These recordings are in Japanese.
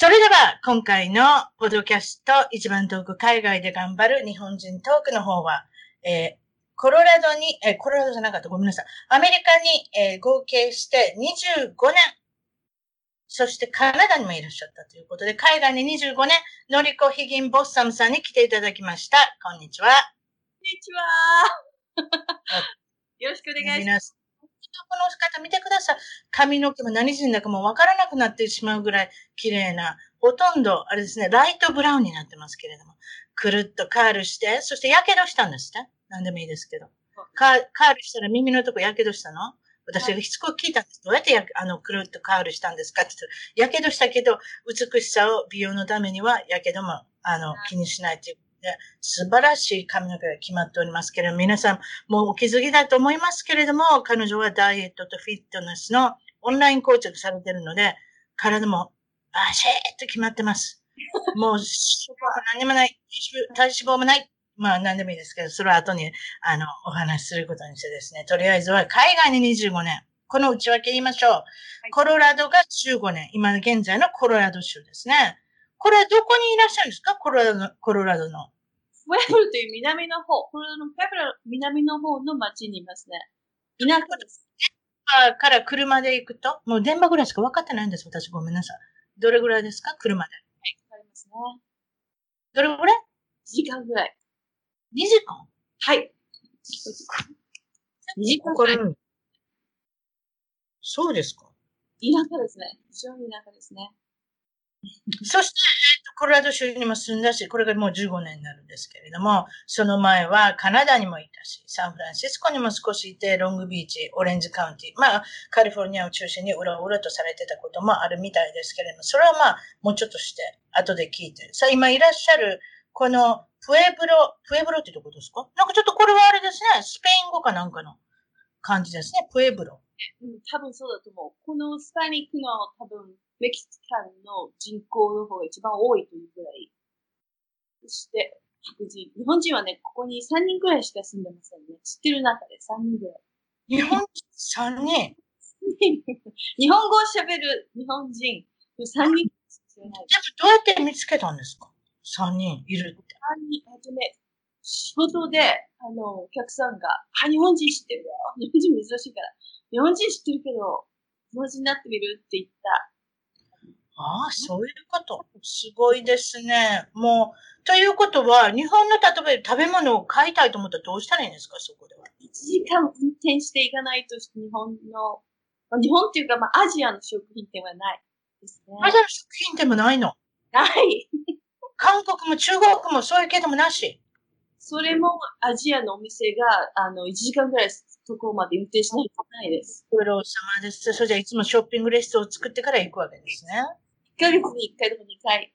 それでは今回のポッドキャスト一番遠く海外で頑張る日本人トークの方は、えー、コロラドに、えー、コロラドじゃなかった、ごめんなさい。アメリカに、えー、合計して25年、そしてカナダにもいらっしゃったということで、海外に25年、のりこひぎんボッサムさんに来ていただきました。こんにちは。こんにちは。よろしくお願いします。この方見てください。髪の毛も何人だかもわからなくなってしまうぐらい綺麗な、ほとんど、あれですね、ライトブラウンになってますけれども、くるっとカールして、そして火傷したんですね。何でもいいですけど。カールしたら耳のとこ火傷したの？私がしつこく聞いたんです。どうやってやあの、くるっとカールしたんですかって言ったら、火傷したけど、美しさを美容のためには、やけども、あの、気にしないっていうで素晴らしい髪の毛が決まっておりますけれども、皆さんもうお気づきだと思いますけれども、彼女はダイエットとフィットネスのオンラインコーチされているので、体もバシーッと決まってます。もう、何もない、体脂肪もない。まあ何でもいいですけど、それは後に、あの、お話しすることにしてですね、とりあえずは海外に25年。この内訳言いましょう。はい、コロラドが15年。今現在のコロラド州ですね。これはどこにいらっしゃるんですか？コロラドの、コロラドの。フェブルという南の方、コロラドのフェブル南の方の町にいますね。田舎です。電波から車で行くと、もう電波ぐらいしか分かってないんです。私ごめんなさい。どれぐらいですか？車で。はい、かかりますね。どれぐらい ?2 時間ぐらい。2時間？はい。2時間？ぐらい。そうですか田舎ですね。非常に田舎ですね。そして、えっと、コロラド州にも住んだし、これがもう15年になるんですけれども、その前はカナダにもいたし、サンフランシスコにも少しいて、ロングビーチ、オレンジカウンティ、まあ、カリフォルニアを中心にうろうろとされてたこともあるみたいですけれども、それはまあ、もうちょっとして、後で聞いて。さあ、今いらっしゃる、この、プエブロ、プエブロってどこですか？なんかちょっとこれはあれですね、スペイン語かなんかの感じですね、プエブロ。うん、多分そうだと思う。このスパニックの多分、メキシカンの人口の方が一番多いというぐらい。そして、白人。日本人はね、ここに3人ぐらいしか住んでませんね。知ってる中で3人ぐらい。日本人3人？日本語を喋る日本人3人じゃどうやって見つけたんですか ?3 人いるって。3人、あとね、仕事で、あの、お客さんが、あ、日本人知ってるよ。日本人珍しいから。日本人知ってるけど、日本人になってみるって言ったああ、そういうこと。すごいですね。もう、ということは、日本の例えば食べ物を買いたいと思ったらどうしたらいいんですか、そこでは。1時間運転していかないと、日本の、日本っていうか、まあ、アジアの食品店はないですね。アジアの食品店もないの？ない。韓国も中国もそういう系でもなし？それもアジアのお店が、あの、1時間ぐらいそこまで運転しないとないです。ご苦労様です。それじゃあいつもショッピングレストを作ってから行くわけですね。1ヶ月に1回とか2回、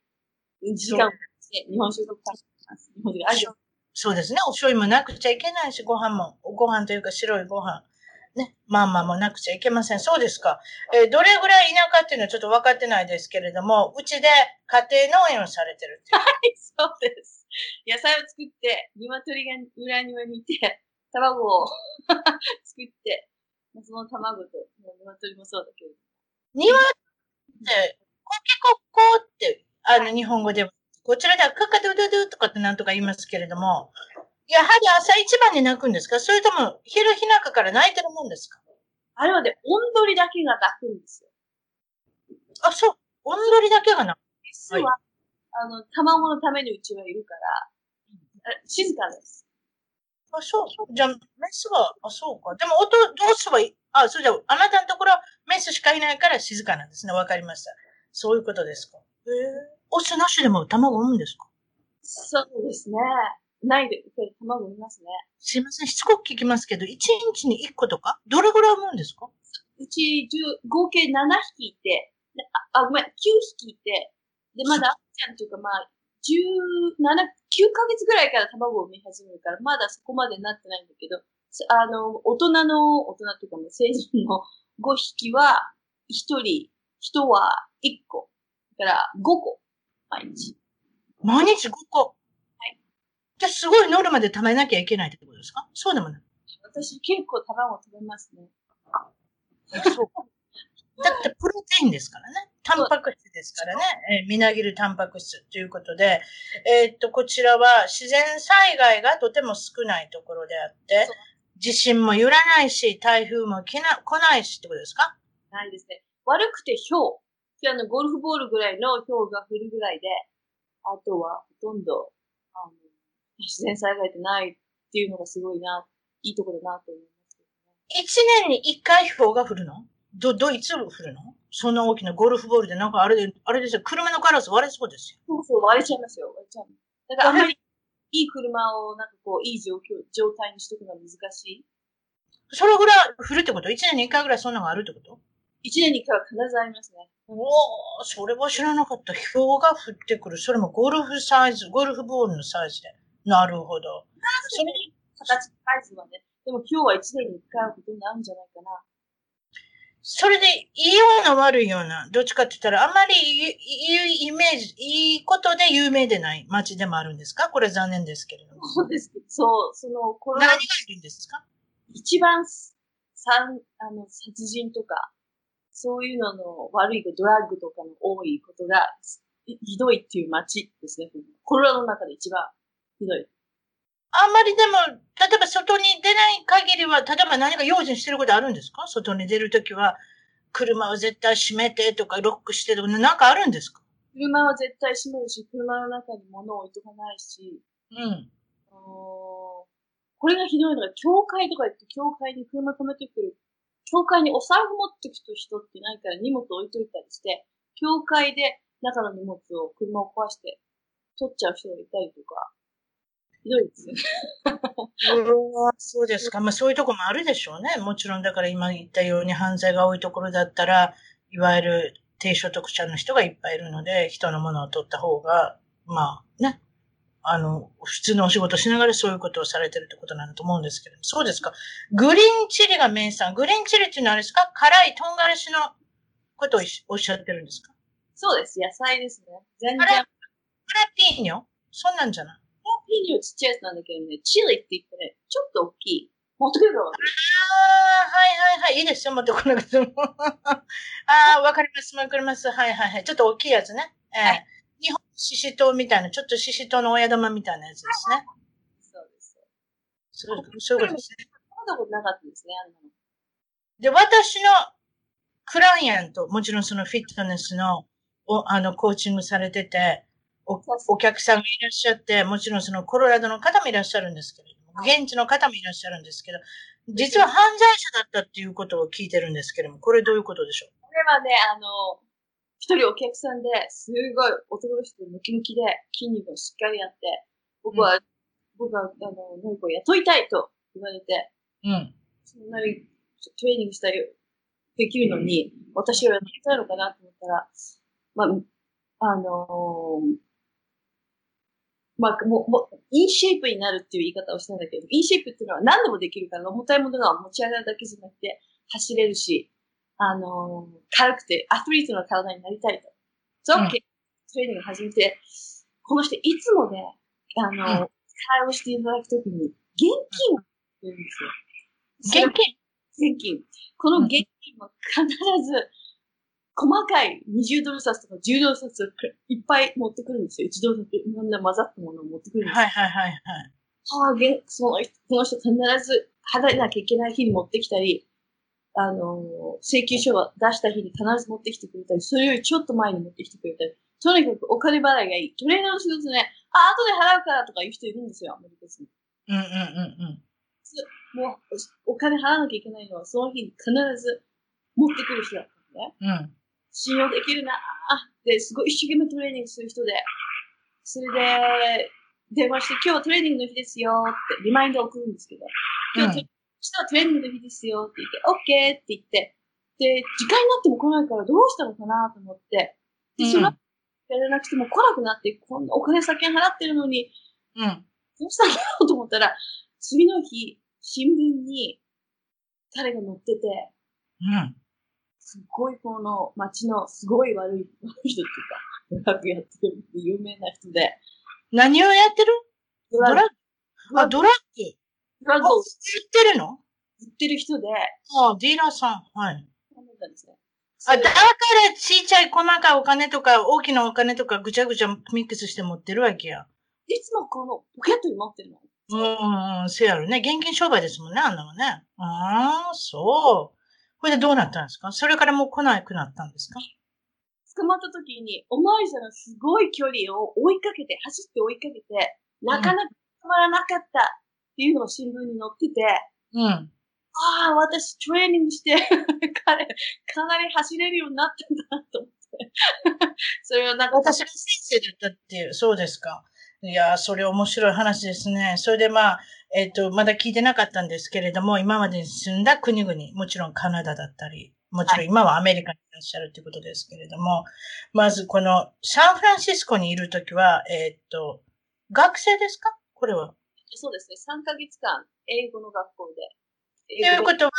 時間をして日本酒とかます。日本酒そうですね。お醤油もなくちゃいけないし、ご飯も、ご飯というか白いご飯。ね。まあまあもなくちゃいけません。そうですか。えー、どれぐらい田舎っていうのはちょっと分かってないですけれども、うちで家庭農園をされてる はい、そうです。野菜を作って、鶏が裏庭にいて、卵を 作って、その卵と、鶏もそうだけど。庭ってコッコって、あの、日本語では、こちらではカカドゥドゥドゥとかってなんとか言いますけれども、やはり朝一番に泣くんですか？それとも昼日中から泣いてるもんですか？あれはね、音取りだけが泣くんですよ。あ、そう。音取りだけが泣く。実は、はい、あの、卵のためにうちはいるから、静かです。あ、そう。じゃあ、メスは、あ、そうか。でも、音、どうすればいい？あ、そうじゃあ、あなたのところはメスしかいないから静かなんですね。わかりました。そういうことですか？へえ。オスなしでも卵産むんですか？そうですね。ないで、卵産みますね。すいません。しつこく聞きますけど、1日に1個とかどれぐらい産むんですか？うち、10合計7匹いて、あ、あごめん、9匹いて、で、まだ 赤ちゃんっていうか、まあ、17、9ヶ月ぐらいから卵を産み始めるから、まだそこまでなってないんだけど、あの、大人の、大人っていうかもう成人の5匹は、1人、人は1個。だから5個、毎日。毎日5個はい。じゃあ、すごいノルマで貯めなきゃいけないってことですか？そうでもない。私結構卵食べますね。そうか。だってプロテインですからね。タンパク質ですからね。えーみなぎるタンパク質ということで、えーっと、こちらは自然災害がとても少ないところであって地震も揺らないし、台風も来な来ないしってことですか？ないですね。悪くて氷。あの、ゴルフボールぐらいの氷が降るぐらいで、あとはほとんど、あの、自然災害ってないっていうのがすごいな、いいところだなと思いますけどね。一年に一回氷が降るの？ど、ど、いつ降るの？そんな大きなゴルフボールでなんかあれで、あれですよ、車のガラス割れそうですよ。そうそう、割れちゃいますよ、割れちゃう。だからあんまりいい車をなんかこう、いい状況、状態にしとくのは難しい。それぐらい降るってこと？一年に一回ぐらいそんなのがあるってこと？一年に一回は必ずありますね。おお、それは知らなかった。氷が降ってくる。それもゴルフサイズ、ゴルフボールのサイズで。なるほど。それ形、サイズはね。でも今日は一年に一回はほとんどあるんじゃないかな。それで、いいような悪いような、どっちかって言ったら、あんまりいいイメージ、いいことで有名でない街でもあるんですか？これ残念ですけれども。そうです。そう、その、コロナ何がいるんですか？一番、さん、あの、殺人とか、そういうのの悪いドラッグとかの多いことが、ひひどいっていう街ですね。コロナの中で一番ひどい。あんまりでも、例えば外に出ない限りは、例えば何か用心してることあるんですか？外に出るときは、車を絶対閉めてとか、ロックしてとか、なんかあるんですか？車は絶対閉めるし、車の中に物を置いとかないし、うん。あのーこれがひどいのが、教会とか行って、教会に車止めてくる。教会にお財布持ってく人ってないから荷物置いといたりして、教会で中の荷物を車を壊して取っちゃう人がいたりとか、ひどいですよね。そうですか。まあそういうとこもあるでしょうね。もちろんだから今言ったように犯罪が多いところだったら、いわゆる低所得者の人がいっぱいいるので、人のものを取った方が、まあね、あの、普通のお仕事しながらそういうことをされてるってことなんだと思うんですけど、そうですか。グリーンチリが名産。グリーンチリっていうのはあれですか？辛い唐辛子のことをおっしゃってるんですか？そうです。野菜ですね。全然。あれハ辛ピーニョ？そんなんじゃない？ピーニョちっちゃいやつなんだけどね、チリって言ってね、ちょっと大きい。持ってくるのああ、はいはいはい。いいですよ、持ってこなくても。ああ、わかります、わかります。はいはいはい。ちょっと大きいやつね。ええはい日本シシトウみたいな、ちょっとシシトウの親玉みたいなやつですね。そうです。そうそういうことですね。なかったですね、あの。で、私のクライアント、もちろんそのフィットネスの、おあの、コーチングされてて、おお客さんがいらっしゃって、もちろんそのコロラドの方もいらっしゃるんですけれども、現地の方もいらっしゃるんですけど、実は犯罪者だったっていうことを聞いてるんですけれども、これどういうことでしょう？これはね、あの、一人お客さんで、すごい男の人でムキムキで筋肉がしっかりあって、僕は、僕は、あの、のりこを雇いたいと言われて、うん。そんなにトレーニングしたりできるのに、私はやりたいのかなと思ったら、まあ、あのーまあ、もう、もう、インシェイプになるっていう言い方をしたんだけど、インシェイプっていうのは何でもできるから、重たいものが持ち上がるだけじゃなくて、走れるし、あのー軽くて、アスリートの体になりたいと。そう、うんトレーニング始めて、この人いつもね、あのーうん会話していただくときに、現金を言うんですよ。現金？現金。この現金は必ず、細かい20ドル札とか10ドル札をいっぱい持ってくるんですよ。1ドル札いろんな混ざったものを持ってくるんですよ。はいはいはいはい。はあ、げその人、この人必ず払えなきゃいけない日に持ってきたり、あの請求書を出した日に必ず持ってきてくれたり、それよりちょっと前に持ってきてくれたり、とにかくお金払いがいい。トレーナーの仕事ね、あ、後で払うからとか言う人いるんですよ、アメリカ人。うんうんうんうん。もうお金払わなきゃいけないのは、その日に必ず持ってくる人だったのね。うん。信用できるなーって、すごい一生懸命トレーニングする人で、それで、電話して、今日はトレーニングの日ですよって、リマインド送るんですけど、今日、明日はトレーニングの日ですよ。って言って、OK って言って、で、時間になっても来ないからどうしたのかなと思って、で、その、うんやらなくても来なくなって、こんなお金先に払ってるのに、うん。どうしたんだろうと思ったら、次の日、新聞に彼が載ってて、うん。すっごいこの街のすごい悪い悪い人っていうか、ドラッグやってるって有名な人で、何をやってる？ドドラッグ。あ、ドラッグ。ドラッグ売ってるの？売ってる人で、あ、ディーラーさん。はい。なんだですね。あ、だからちっちゃい細かいお金とか大きなお金とかぐちゃぐちゃミックスして持ってるわけや。いつもこのポケットに持ってるの？うん、うん、せやろね。現金商売ですもんね、あんなのね。ああ、そう。これでどうなったんですか？それからもう来なくなったんですか？捕まった時に、おまわりさんがすごい距離を追いかけて、走って追いかけて、なかなか捕まらなかったいうのが新聞に載ってて、うん。ああ、私トレーニングして、彼、かなり走れるようになったんだなと思って。それをなんか、私が先生だったっていう、そうですか。いやー、それ面白い話ですね。それでまあ、えっ、と、まだ聞いてなかったんですけれども、今までに住んだ国々、もちろんカナダだったり、もちろん今はアメリカにいらっしゃるということですけれども、まずこのサンフランシスコにいるときは、えっ、と、学生ですか？これは。そうですね、3ヶ月間、英語の学校で。ということは、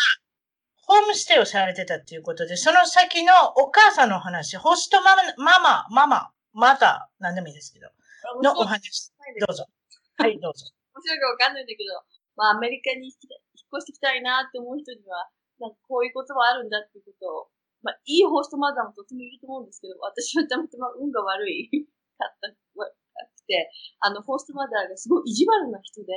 ホームステイをされてたっていうことで、その先のお母さんのお話、ホストママ、ママ、ママ、マザー、なんでもいいですけど、のお話、どうぞ。はい、どうぞ。面白いかわかんないんだけど、まあアメリカに引っ越してきたいなって思う人には、なんかこういうことはあるんだっていうことを、まあいいホストマザーもとてもいると思うんですけど、私はたまたま運が悪いかった、あの、ホストマザーがすごい意地悪な人で、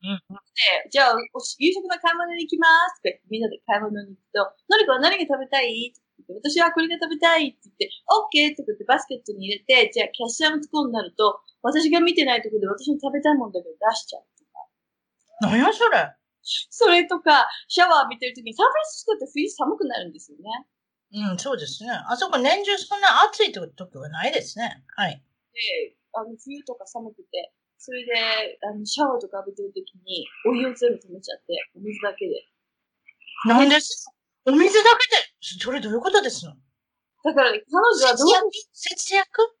うん、で、じゃあ、夕食の買い物に行きますとか言ってみんなで買い物に行くと、のりこは何が食べたい？って言って、私はこれが食べたいって言って、オッケーって言ってバスケットに入れて、じゃあキャッシャーのところになると、私が見てないところで私の食べたいもんだけど出しちゃうとか。何やそれ？それとか、シャワー浴びてるときに、サンフランシスコって冬寒くなるんですよね。うん、そうですね。あそこ年中そんな暑い時はないですね。はい。で、あの、冬とか寒くて、それで、あの、シャワーとか浴びてるときに、お湯を全部止めちゃって、お水だけで。なんです？お水だけで、それどういうことですの？だから、彼女はどう節約？節約？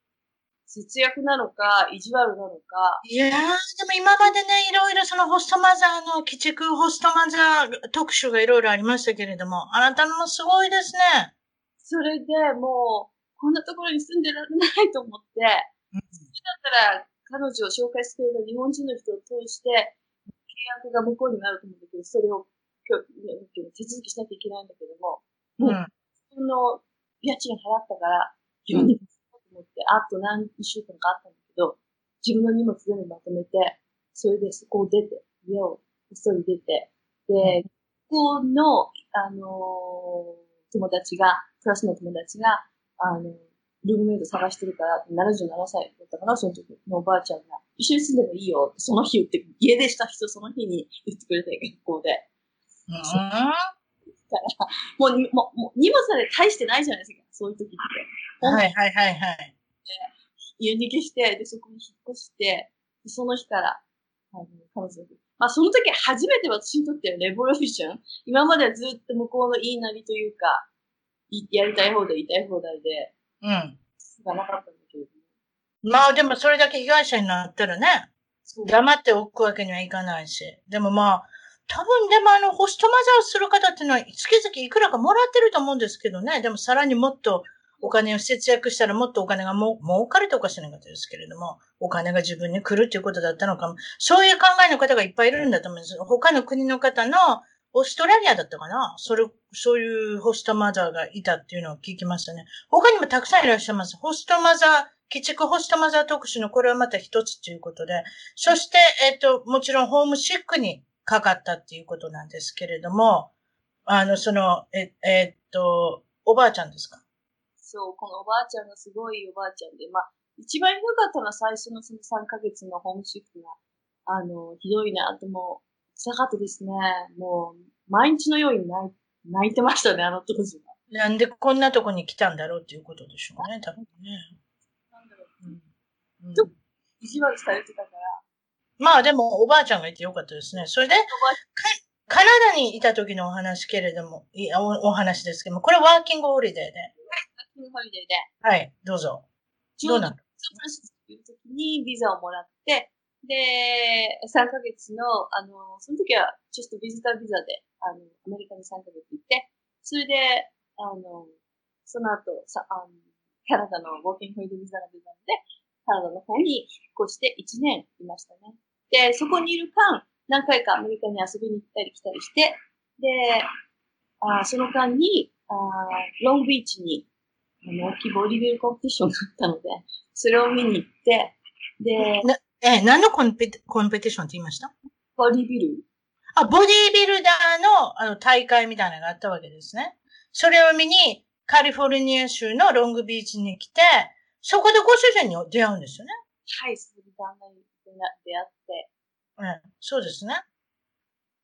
節約なのか、意地悪なのか、いやー、でも今までね、いろいろそのホストマザーの、鬼畜ホストマザー特集がいろいろありましたけれども、あなたのもすごいですね。それでもう、こんなところに住んでられないと思って、だったら、彼女を紹介してくれた日本人の人を通して、契約が向こうになると思うんだけど、それを、今日、手続きしなきゃいけないんだけども、うん。その家賃払ったから、急にと思って、あと何週間かあったんだけど、自分の荷物全部まとめて、それでそこを出て、家をこっそり出て、で、ここの、あのー友達が、クラスの友達が、あの、ルームメイト探してるから、77歳だったかな、その時のおばあちゃんが、一緒に住んでもいいよって、その日言って、家出した人その日に言ってくれて、学校で。うんもうに、もう、もう荷物で大してないじゃないですか、そういう時って。はいはいはいはい。家逃げして、で、そこに引っ越して、でその日から、あの、彼女とまあ、その時初めて私にとってはレボリューション。今まではずっと向こうの言いなりというか、いやりたい放題、言いたい放題で、うん。がなかったんだけれども。まあでもそれだけ被害者になったらね、黙っておくわけにはいかないし。でもまあ、多分でもあの、ホストマザーをする方っていうのは月々いくらかもらってると思うんですけどね。でもさらにもっとお金を節約したらもっとお金がも儲かるとおかしなかったですけれども、お金が自分に来るっていうことだったのかも。そういう考えの方がいっぱいいるんだと思うんです。他の国の方の、オーストラリアだったかな？それ、そういうホストマザーがいたっていうのを聞きましたね。他にもたくさんいらっしゃいます。ホストマザー、鬼畜ホストマザー特集のこれはまた一つということで、そして、えっ、と、もちろんホームシックにかかったっていうことなんですけれども、あの、その、え、えっと、おばあちゃんですか？そう、このおばあちゃんがすごいおばあちゃんで、まあ、一番ひどかったのは最初のその3ヶ月のホームシックが、あの、ひどいなとも、辛かったですね。もう、毎日のように泣い泣いてましたね、あの当時は。なんでこんなとこに来たんだろうっていうことでしょうね、多分ね。なんだろう。うんうんちょ意地悪されてたから。まあでもおばあちゃんがいてよかったですね。それで、カナダにいた時のお話けれども、いやおお話ですけども、これワーキングホリデーで。ホリデーで、はい、どうぞ。どサンどうなの？フランシスコにビザをもらって、で、3ヶ月の、あの、その時は、ちょっとビジタービザで、あの、アメリカに3ヶ月行って、それで、あの、その後、さあのカナダのウォーキングホリデービザが出たので、カナダの方に引っ越して1年いましたね。で、そこにいる間、何回かアメリカに遊びに行ったり来たりして、で、あその間に、あロングビーチに、あの、大きいボディビルコンペティションがあったので、それを見に行って、で、なえ、何のコンペテコンペティションって言いました？ボディビルあ、ボディービルダーのあの大会みたいなのがあったわけですね。それを見に、カリフォルニア州のロングビーチに来て、そこでご主人に出会うんですよね。はい、そ旦那に出会って、うん、そうですね。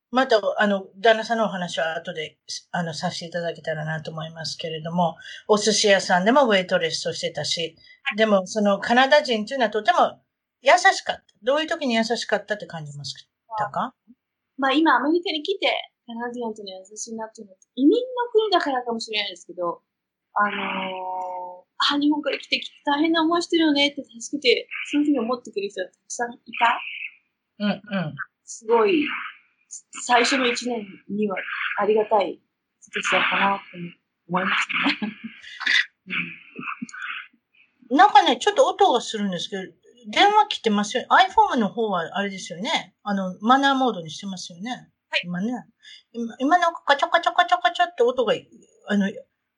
また、あの、旦那さんのお話は後で、あの、させていただけたらなと思いますけれども、お寿司屋さんでもウェイトレスをしてたし、でも、そのカナダ人というのはとても優しかった。どういう時に優しかったって感じましたか？まあ今アメリカに来て、カナディアンとの優しいなっていうのは、移民の国だからかもしれないですけど、あのー、あ、日本から来て大変な思いしてるよねって助けて、そういうふうに思ってくれる人がたくさんいた？うん、うん。すごい、最初の一年にはありがたい人たちだったなって思いましたね。う んなんかね、ちょっと音がするんですけど、電話切ってますよ。iPhone の方はあれですよね。あの、マナーモードにしてますよね。はい今ね。今、今なんかカチャカチャカチャカチャって音が、あの、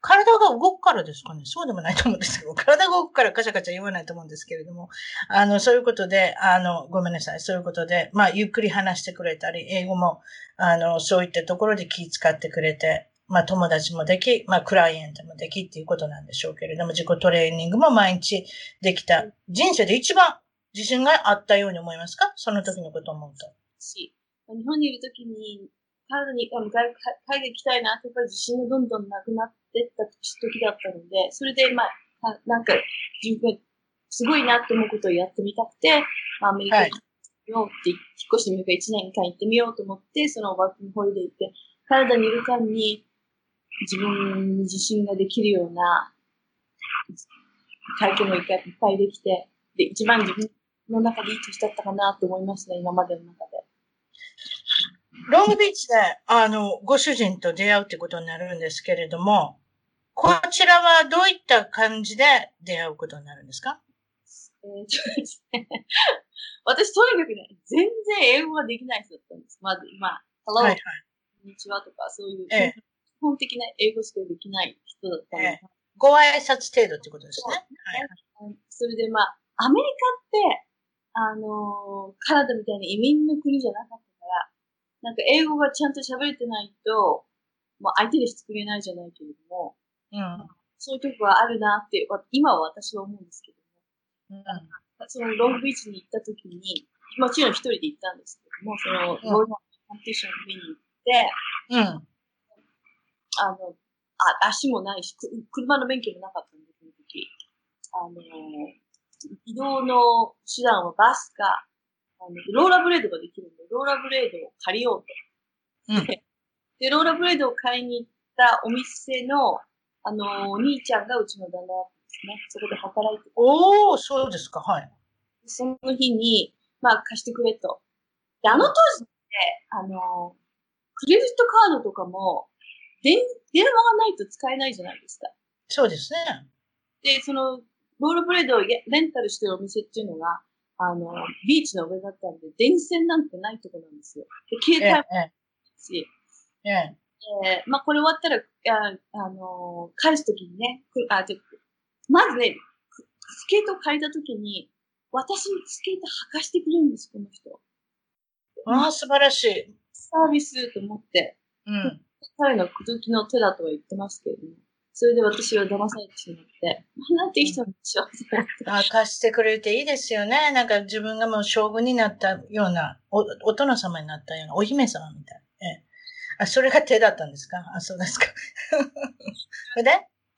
体が動くからですかね。そうでもないと思うんですけど、体が動くからカチャカチャ言わないと思うんですけれども、あの、そういうことで、あの、ごめんなさい。そういうことで、まあ、ゆっくり話してくれたり、英語も、あの、そういったところで気遣ってくれて、まあ、友達もでき、まあ、クライアントもできっていうことなんでしょうけれども、自己トレーニングも毎日できた。人生で一番自信があったように思いますか？その時のことを思うと。し、日本にいるときに、カナダに、海海外行きたいなって、やっぱり自信がどんどんなくなってった時だったので、それで、まあ、ななんか、自分がすごいなって思うことをやってみたくて、まあ、アメリカに行ってみようって、引っ越してみようか、1年間行ってみようと思って、そのワーキングホリデー行って、カナダにいる間に、自分に自信ができるような体験もいっぱいできて、で、一番自分の中でいい年だったかなと思いますね、今までの中で。ロングビーチで、あの、ご主人と出会うってことになるんですけれども、こちらはどういった感じで出会うことになるんですか？えーとですね 私、とにかくね、全然英語ができない人だったんです。まず、まあ、Hello、はいはい。こんにちはとか、そういう、え本的な英語しかできない人だったので、えご挨拶程度ってことですね。はい。それでまあ、アメリカって、あのーカナダみたいな移民の国じゃなかったから、なんか英語がちゃんと喋れてないと、まあ相手でしてくれないじゃないけれども、うん。そういうとこがあるなって、わ今は私は思うんですけども、うん。そのロングビーチに行った時に、もちろん一人で行ったんですけども、その、うんロードコンペティション見に行って、うん。あの、あ、足もないし、く車の免許もなかったんで、その時。あの、移動の手段はバスか、あの、ローラブレードができるんで、ローラブレードを借りようと。うんで、ローラブレードを買いに行ったお店の、あの、お兄ちゃんがうちの旦那だったんですね。そこで働いてておー、そうですか。はい。その日に、まあ貸してくれと。で、あの当時って、あの、クレジットカードとかも、電、電話がないと使えないじゃないですか。そうですね。で、その、ロールブレードをレンタルしてるお店っていうのが、あの、ビーチの上だったんで、電線なんてないとこなんですよ。で、え携帯もえ、ないし、ええ、ええーまあ、これ終わったら、あ、あのー返すときにね、くあ、で、まずね、くスケートを借りたときに、私にスケート履かしてくれるんです、この人。ああ、素晴らしい。サービスと思って、うん。彼の口説きの手だとは言ってますけれども、それで私は騙されてしまって、なんて人なんでしょう。あ貸してくれていいですよね。なんか自分がもう将軍になったような、お、お殿様になったような、お姫様みたいな。ええ、あ、それが手だったんですか？あ、そうですか。そ れで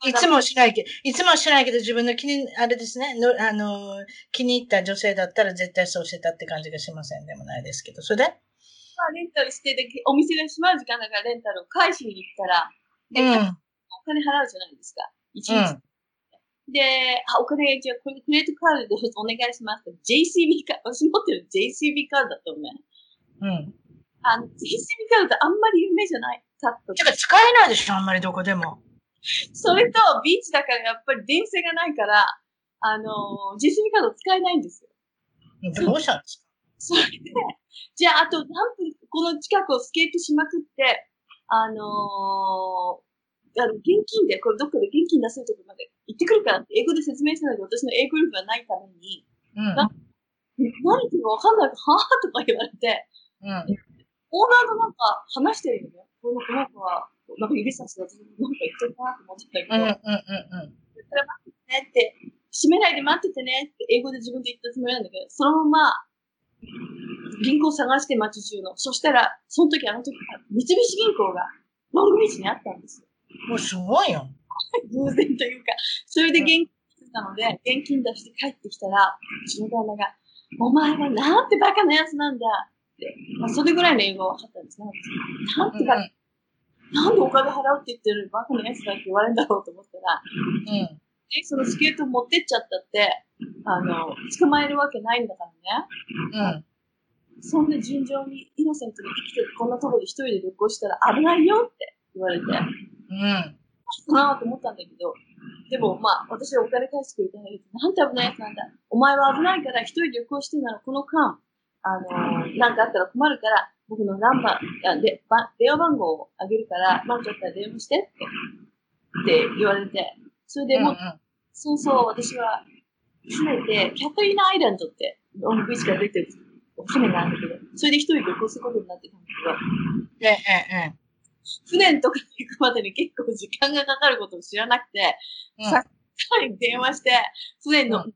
いつもしないけど、いつもしないけど自分の気に、あれですね、のあの、気に入った女性だったら絶対そうしてたって感じがしませんでもないですけど、それであ、レンタルしてで、お店が閉まる時間だからレンタルを返しに行ったら、で、うん。お金払うじゃないですか。一日。うん。で、あ、お金、じゃあこれクレジットカードでお願いします。JCB カード、私持ってる JCB カードだったのね。うん。あの、JCB カードってあんまり有名じゃない？かったてか使えないでしょ、あんまりどこでも。それと、ビーチだからやっぱり電線がないから、あの、JCB カード使えないんですよ。どうしたんですか？それで、じゃあ、あと何分、この近くをスケートしまくって、あのーあの、現金で、これどっかで現金出せるとこまで行ってくるからって英語で説明したんだけど、私の英語力がないために、うん。な何言ってるかわかんないから、はぁとか言われて、うん。オーナーとなんか話してるよね。このこの子は、なんか指さして私なんか言ってるなと思ってたけど、うん。うん。うん。それ待っててねって、閉めないで待っててねって英語で自分で言ったつもりなんだけど、そのまま、銀行探して街中の。そしたら、その時あの時、三菱銀行がロングビーチにあったんですよ。もうすごいよ。偶然というか。それで現金してたので、現金出して帰ってきたら、うちの旦那が、お前はなんてバカなやつなんだって、まあ、それぐらいの英語は分かったんですね。なんてバカ、なんでお金払うって言ってるバカなやつだって言われるんだろうと思ったら、うん。で、そのスケート持ってっちゃったって、あの、捕まえるわけないんだからね。うん。そんな順調にイノセントに生きてるこんなところで一人で旅行したら危ないよって言われて、うん。かなと思ったんだけど、でもまあ、私はお金返してくれたんだけど、なんて危ないやつなんだ。お前は危ないから一人で旅行してるならこの間、あのーなんかあったら困るから、僕のナンバー、あでば電話番号をあげるから、なんかあったら電話してって、って言われて、それでもう、そうそう、私は、船で、キャタリーナアイランドって、ロングビーチから出てる船があるんだけど、それで一人で旅行することになってたんだけど、ええ、ええ。船とかに行くまでに結構時間がかかることを知らなくて、うんさ彼に電話して、船に乗った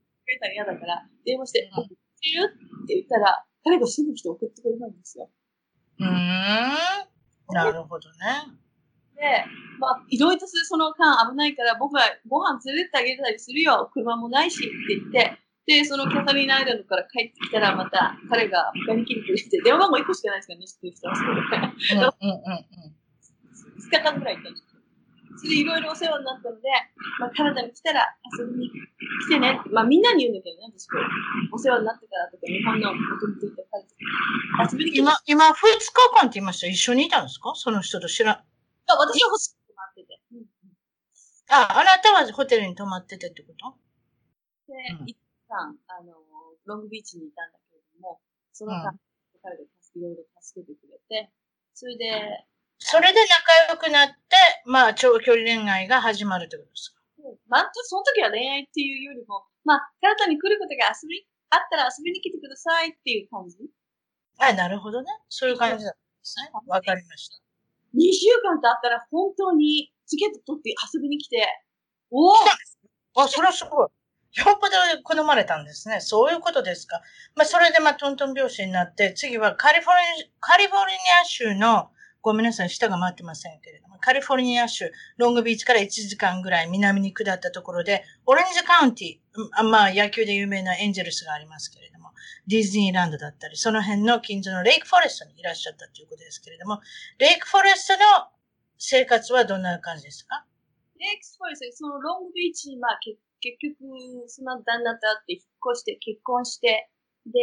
ら嫌だから、電話して、うん送ってる？って言ったら、彼が住む人送ってくれたんですよ。うーん。なるほどね。で、まあ、いろいろとするその間危ないから、僕はご飯連れてってあげたりするよ。車もないしって言って、で、そのキャサリーナアイランドから帰ってきたら、また彼が迎えに来てくれて、電話番号1個しかないですからね、知ってる人はそれで。うん、うん、うん、2日間ぐらい行ったんですよ。それでいろいろお世話になったので、まあ、カナダに来たら遊びに来てねって。まあ、みんなに言うんだけどね、私これ。お世話になってからとか、日本の元々いた彼とか。遊びに来て、今、今、二日間って言いました一緒にいたんですか？その人と知ら私は欲しくて待ってて。あ、あなたはホテルに泊まっててってこと？でう、ん一旦、あの、ロングビーチにいたんだけれども、その間、うん彼がいろいろ助けてくれて、それで、それで仲良くなって、まあ、長距離恋愛が始まるってことですか？まあ、その時は恋愛っていうよりも、まあ、カナダに来ることが遊び、あったら遊びに来てくださいっていう感じ。あ、なるほどね。そういう感じだったんですね。わかりました。2週間経ったら本当にチケット取って遊びに来て、おお あ、それはすごい。よっぽど好まれたんですね。そういうことですか。まあ、それでまあ、トントン拍子になって、次はカリフォルニア、カリフォルニア州の、ごめんなさい、下が回ってませんけれども、カリフォルニア州、ロングビーチから1時間ぐらい南に下ったところで、オレンジカウンティ、まあ、野球で有名なエンジェルスがありますけれども、ディズニーランドだったり、その辺の近所のレイクフォレストにいらっしゃったということですけれども、レイクフォレストの生活はどんな感じですか？レイクフォレスト、そのロングビーチに、まあ、結局、その旦那と会って引っ越して、結婚して、で、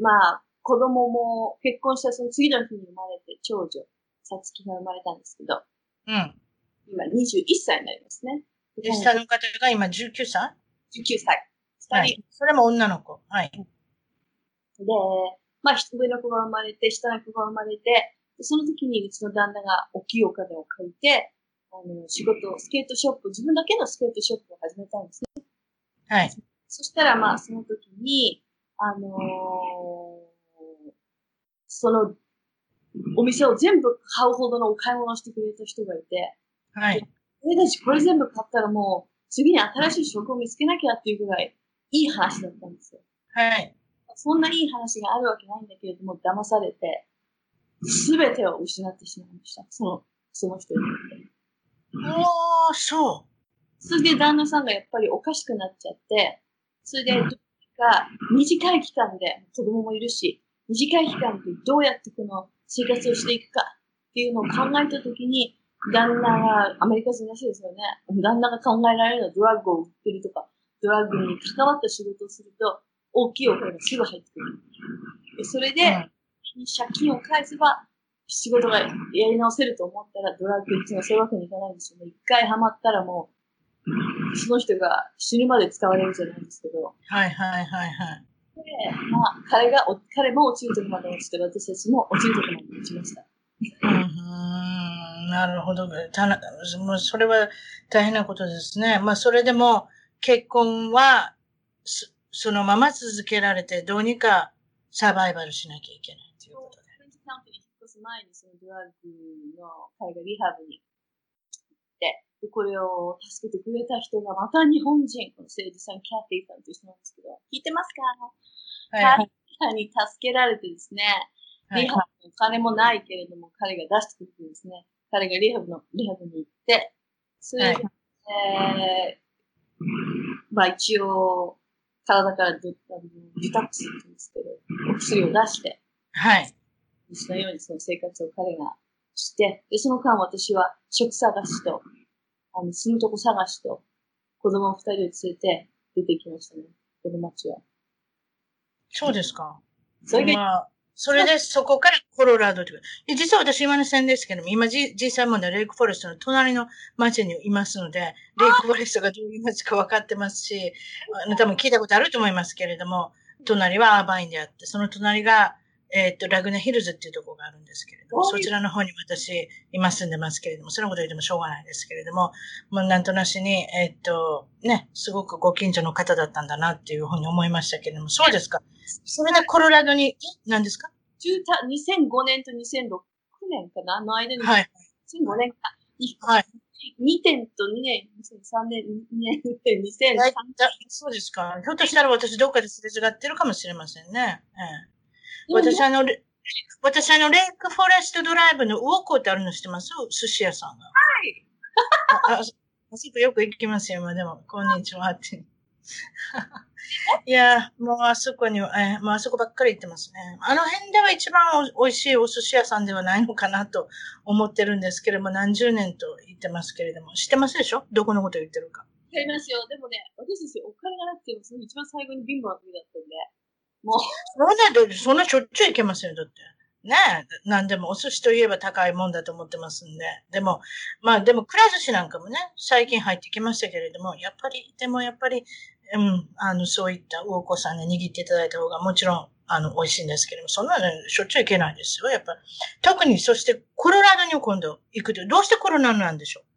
まあ、子供も結婚したその次の日に生まれて、長女、さつきが生まれたんですけど、うん。今21歳になりますね。で、下の方が今19歳？19歳。二人はい。それも女の子。はい。で、まあ、上の子が生まれて、下の子が生まれて、でその時にうちの旦那が大きいお金を借りて、あの、仕事を、スケートショップ、自分だけのスケートショップを始めたんですね。はい。そしたら、まあ、その時に、あのーその、お店を全部買うほどのお買い物をしてくれた人がいて、はい。俺たちこれ全部買ったらもう、次に新しい職を見つけなきゃっていうぐらい、いい話だったんですよ。はい。そんないい話があるわけないんだけれども、騙されて、すべてを失ってしまいました。その、その人に。おー、そそれで旦那さんがやっぱりおかしくなっちゃって、それで、どうにか短い期間で、子供もいるし、短い期間でどうやってこの生活をしていくかっていうのを考えたときに、旦那が、アメリカ人らしいですよね。旦那が考えられるのはドラッグを売ってるとか、ドラッグに関わった仕事をすると、大きいお金がすぐ入ってくる。でそれう。で、借金を返せば、仕事がやり直せると思ったら、ドラッグっていうのはそういうわけにいかないんですよね。一回ハマったらもう、その人が死ぬまで使われるじゃないんですけど、はいはいはいはい。で、まあ、彼がお、彼も落ちるとこまで落ちて、私たちも落ちるとこまで落ちました。なるほど。たなもうそれは大変なことですね。まあ、それでも結婚はそそのまま続けられて、どうにかサバイバルしなきゃいけないということで。カウンティに引っ越す前に、そのドラッグの彼がリハブにで、これを助けてくれた人がまた日本人、この政治さん、キャティさんという人なんですけど、聞いてますか？はい。キャティに助けられてですね、はいリハブのお金もないけれども、彼が出してくれてですね、彼がリハブの、リハブに行って、それで、はいえー、まあ一応、体からどあのデトックスって言うんですけど、お薬を出して、はい。そのようにその生活を彼がして、で、その間私は職探しと、あの、住むとこ探しと、子供を二人を連れて出てきましたね、この町は。そうですか。それが、まあ、それでそこからコロラドというか、実は私今の線ですけども、今じ実際問題レイクフォレストの隣の町にいますので、レイクフォレストがどういう町か分かってますし、あの多分聞いたことあると思いますけれども、隣はアーバインであって、その隣が、えっ、と、ラグナヒルズっていうところがあるんですけれども、はいそちらの方に私今住んでますけれども、そのこと言ってもしょうがないですけれども、もうなんとなしに、えっ、と、ね、すごくご近所の方だったんだなっていうふうに思いましたけれども、そうですか？それでコロラドに、え何ですか？中た2005年と2006年かな？の間に、はい。2005年か。はい。2点と2年、2003年、2年、2003だいだそうですか。ひょっとしたら私どっかですれ違ってるかもしれませんね。ええ、私あの、レ 私あの、レイクフォレストドライブの魚港ってあるの知ってます？寿司屋さんが。はい。あ、あそこよく行きますよ、今でも。こんにちはって。いや、もうあそこには、えーもうあそこばっかり行ってますね。あの辺では一番お美味しいお寿司屋さんではないのかなと思ってるんですけれども、何十年と言ってますけれども、知ってますでしょ？どこのこと言ってるか。やりますよ。でもね、私たちお金がなくても、その一番最後に貧乏な時だったんで、もう、そうね、そんなしょっちゅう行けますよ、だって。ねえ、なんでもお寿司といえば高いもんだと思ってますんで。でも、まあでも、くら寿司なんかもね、最近入ってきましたけれども、やっぱり、でもやっぱり、うん、あの、そういった魚子さんに握っていただいた方がもちろん、あの、美味しいんですけれども、そんなのしょっちゅう行けないですよ、やっぱり。特に、そして、コロラドに今度行くと、どうしてコロナなんでしょう？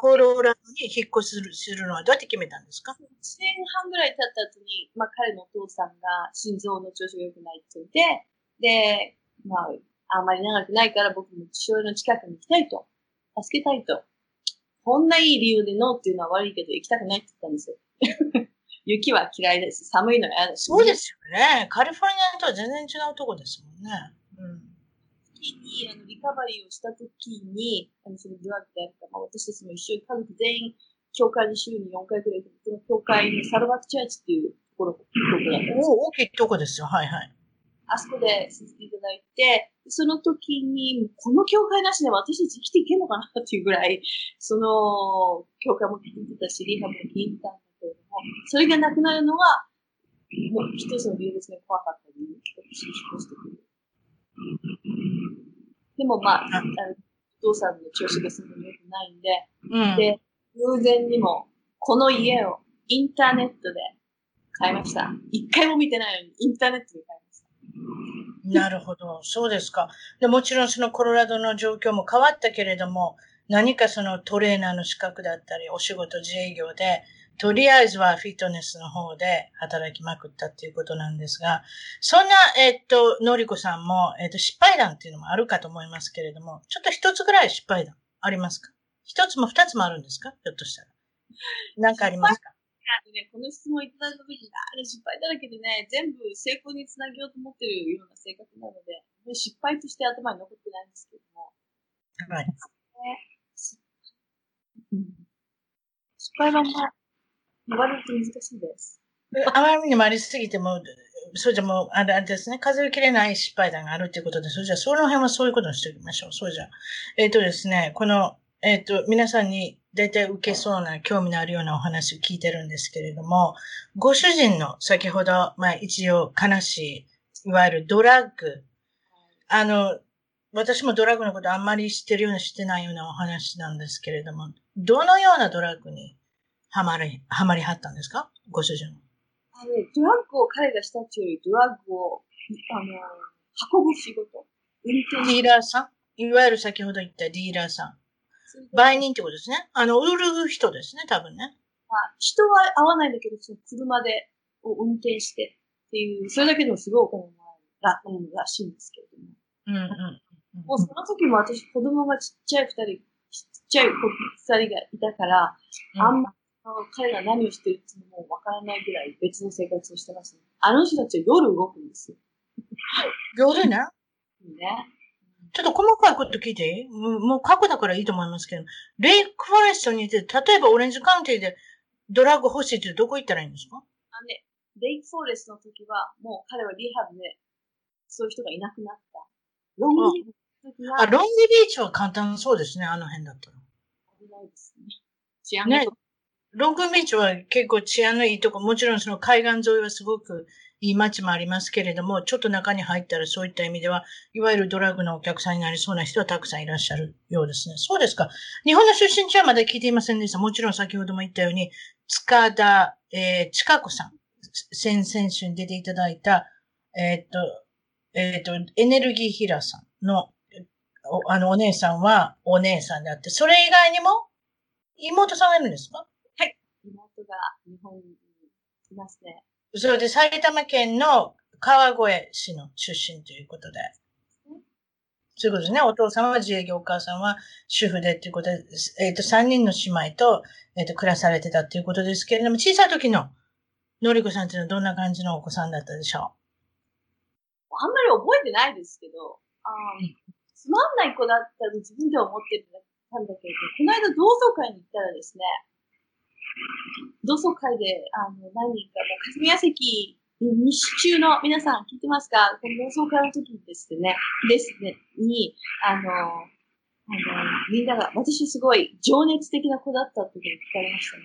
コロラドに引っ越しするするのはどうやって決めたんですか？1年半ぐらい経った後に、まあ彼のお父さんが心臓の調子が良くないって言って、で、まあ、あんまり長くないから僕も父親の近くに行きたいと。助けたいと。こんないい理由でノーっていうのは悪いけど行きたくないって言ったんですよ。雪は嫌いです。寒いのは嫌だし。そうですよね。カリフォルニアとは全然違うとこですもんね。うん。時にあのリカバリーをした時に、あのそのドラッグであるか、まあ、私たちも一緒に家族全員、教会に週に4回くらい行って、この教会にサルバクチャーチっていうところ、教会があるんですお大きいとこですよ。はいはい。あそこでさせていただいて、その時に、この教会なしで私たち生きていけんのかなっていうぐらい、その、教会も聞いてたし、リハも聞いてたんだけれども、それがなくなるのは、もう一つの理由ですね、怖かった理由。私に引っ越してくる。でもまあ、あのお父さんの調子がすごい良くないんで、うん。で、偶然にも、この家をインターネットで買いました。一回も見てないのに、インターネットで買いました。なるほど。そうですか。で、もちろんそのコロラドの状況も変わったけれども、何かそのトレーナーの資格だったり、お仕事自営業で、とりあえずはフィットネスの方で働きまくったっていうことなんですが、そんな、えっと、のりこさんも、えっと、失敗談っていうのもあるかと思いますけれども、ちょっと一つぐらい失敗談ありますか？一つも二つもあるんですか？ひょっとしたら。なんかありますか？あのね、この質問いただいた時に、あれ失敗だらけでね、全部成功につなげようと思ってるような性格なので、失敗として頭に残ってないんですけども。はい。失敗はまあ、言われると難しいです。あまりにもありすぎても、そうじゃもう、あれですね、数えきれない失敗談があるということで、それじゃ、その辺はそういうことにしておきましょう。そうじゃ。えっ、とですね、この、えっ、と、皆さんに大体受けそうな、興味のあるようなお話を聞いてるんですけれども、ご主人の先ほど、まあ一応悲しい、いわゆるドラッグ、あの、私もドラッグのことあんまり知ってるような知ってないようなお話なんですけれども、どのようなドラッグにはまり、はまりはったんですか？ご主人は。あのね、ドラッグを彼がしたっていうより、ドラッグを、あの、運ぶ仕事。運転ディーラーさん？いわゆる先ほど言ったディーラーさん。売人ってことですね？あの、売る人ですね、多分ね。まあ、人は会わないんだけど、その車でを運転してっていう、それだけでもすごいお金もらえるららしいんですけれども。うんうん。もうその時も私、子供がちっちゃい二人、ちっちゃい子二人がいたから、あんま、彼が何をしてるっていうのもわからないぐらい別の生活をしてますね。あの人たちは夜動くんですよ。夜ね。ね。ちょっと細かいこと聞いていいもう過去だからいいと思いますけど、レイクフォレストにいて、例えばオレンジカウンティでドラッグ欲しいってどこ行ったらいいんですか？あのね、レイクフォレストの時は、もう彼はリハブで、そういう人がいなくなった。ロングリーブの時はあ、ロングビーチは簡単そうですね、あの辺だったら。危ないですね。治安がねロングビーチは結構治安のいいとこ、もちろんその海岸沿いはすごくいい街もありますけれども、ちょっと中に入ったらそういった意味では、いわゆるドラッグのお客さんになりそうな人はたくさんいらっしゃるようですね。そうですか。日本の出身地はまだ聞いていませんでした。もちろん先ほども言ったように、塚田、えー、近子さん、先々週に出ていただいた、えーっと、えーっと、エネルギーヒラさんの、あの、お姉さんはお姉さんであって、それ以外にも、妹さんがいるんですか？が日本にいますね。それで埼玉県の川越市の出身ということで。そういうことですね。お父さんは自営業、お母さんは主婦でということで、えっ、と、三人の姉妹と、えっ、と、暮らされてたということですけれども、小さい時ののりこさんっていうのはどんな感じのお子さんだったでしょあんまり覚えてないですけど、あーつまんない子だったと自分では思ってたんだけれど、この間同窓会に行ったらですね、同窓会で、あの、何人か、霞が関西中の皆さん聞いてますか？この同窓会の時にですね、ですね、に、あの、あの、みんなが、私すごい情熱的な子だったっていうのを聞かれましたね。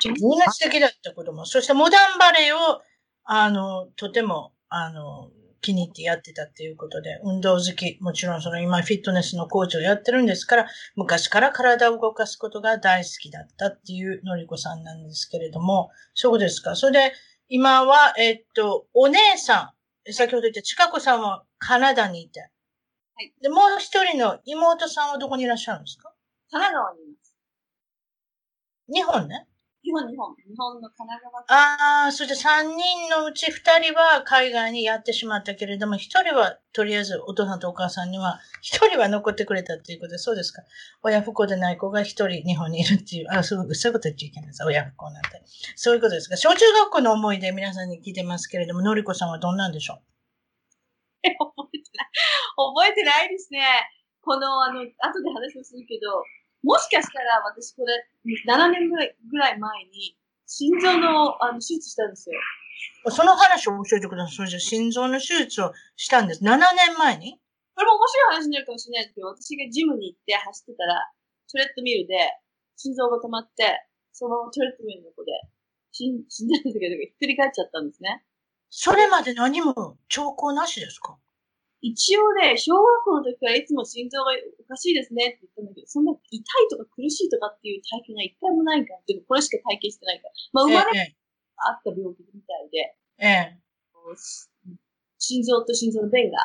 情熱的だった子供。そしてモダンバレーを、あの、とても、あの、気に入ってやってたっていうことで、運動好き、もちろんその今フィットネスのコーチをやってるんですから、昔から体を動かすことが大好きだったっていうのりこさんなんですけれども、そうですか？それで、今は、えっと、お姉さん、先ほど言った近子さんはカナダにいて、はい。で、もう一人の妹さんはどこにいらっしゃるんですか？神奈川にいます。日本ね。日本、日本。日本の神奈川県。ああ、それで3人のうち2人は海外にやってしまったけれども、1人はとりあえずお父さんとお母さんには、1人は残ってくれたっていうことで、そうですか。親不孝でない子が1人日本にいるっていう、あそうそういうこと言っちゃいけないです。親不孝なんて。そういうことですか。小中学校の思い出皆さんに聞いてますけれども、のりこさんはどんなんでしょ 覚えてない。覚えてないですね。この、あの、後で話をするけど、もしかしたら私これ、7年ぐらいぐらい前に、心臓の、あの、手術したんですよ。うその話を教えてください。それじゃ心臓の手術をしたんです。7年前に？これも面白い話になるかもしれないですけど、私がジムに行って走ってたら、トレッドミルで、心臓が止まって、そのトレッドミルの横で、死ん死んじゃったけど、ひっくり返っちゃったんですね。それまで何も兆候なしですか？一応ね、小学校の時からいつも心臓がおかしいですねって言ったんだけど、そんな痛いとか苦しいとかっていう体験が一回もないから、っていうかこれしか体験してないから。まあ、生まれえあった病気みたいで、え、え心臓と心臓の弁が、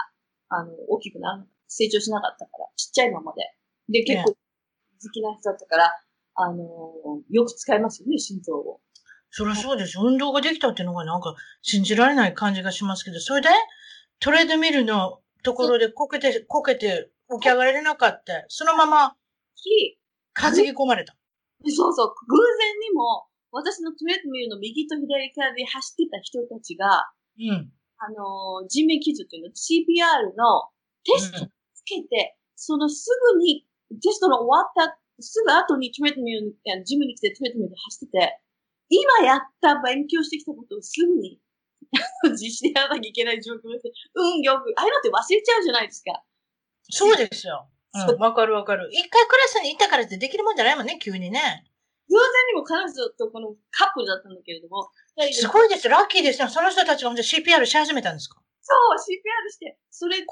あの、大きくなら成長しなかったから、ちっちゃいままで。で、結構好きな人だったから、あの、よく使いますよね、心臓を。そりゃそうです。運動ができたっていうのがなんか信じられない感じがしますけど、それでトレードミルのところでこけて、こけて起き上がれなかった。そのまま、き、担ぎ込まれた。そうそう、偶然にも、私のトレッドミルの右と左側で走ってた人たちが、うん。あのー人命傷っていうの、CPR のテストつけて、そのすぐに、テストの終わった、すぐ後にトレッドミルジムに来てトレッドミルで走ってて、今やった勉強してきたことをすぐに実施やらなきゃいけない状況です。うん、よく、ああいうのって忘れちゃうじゃないですか。そうですよ。そううん、わかるわかる。一回クラスに行ったからってできるもんじゃないもんね、急にね。偶然にも彼女とこのカップルだったんだけれども、すごいですよ。ラッキーですよ。その人たちが CPR し始めたんですか？そう、CPR して、それで、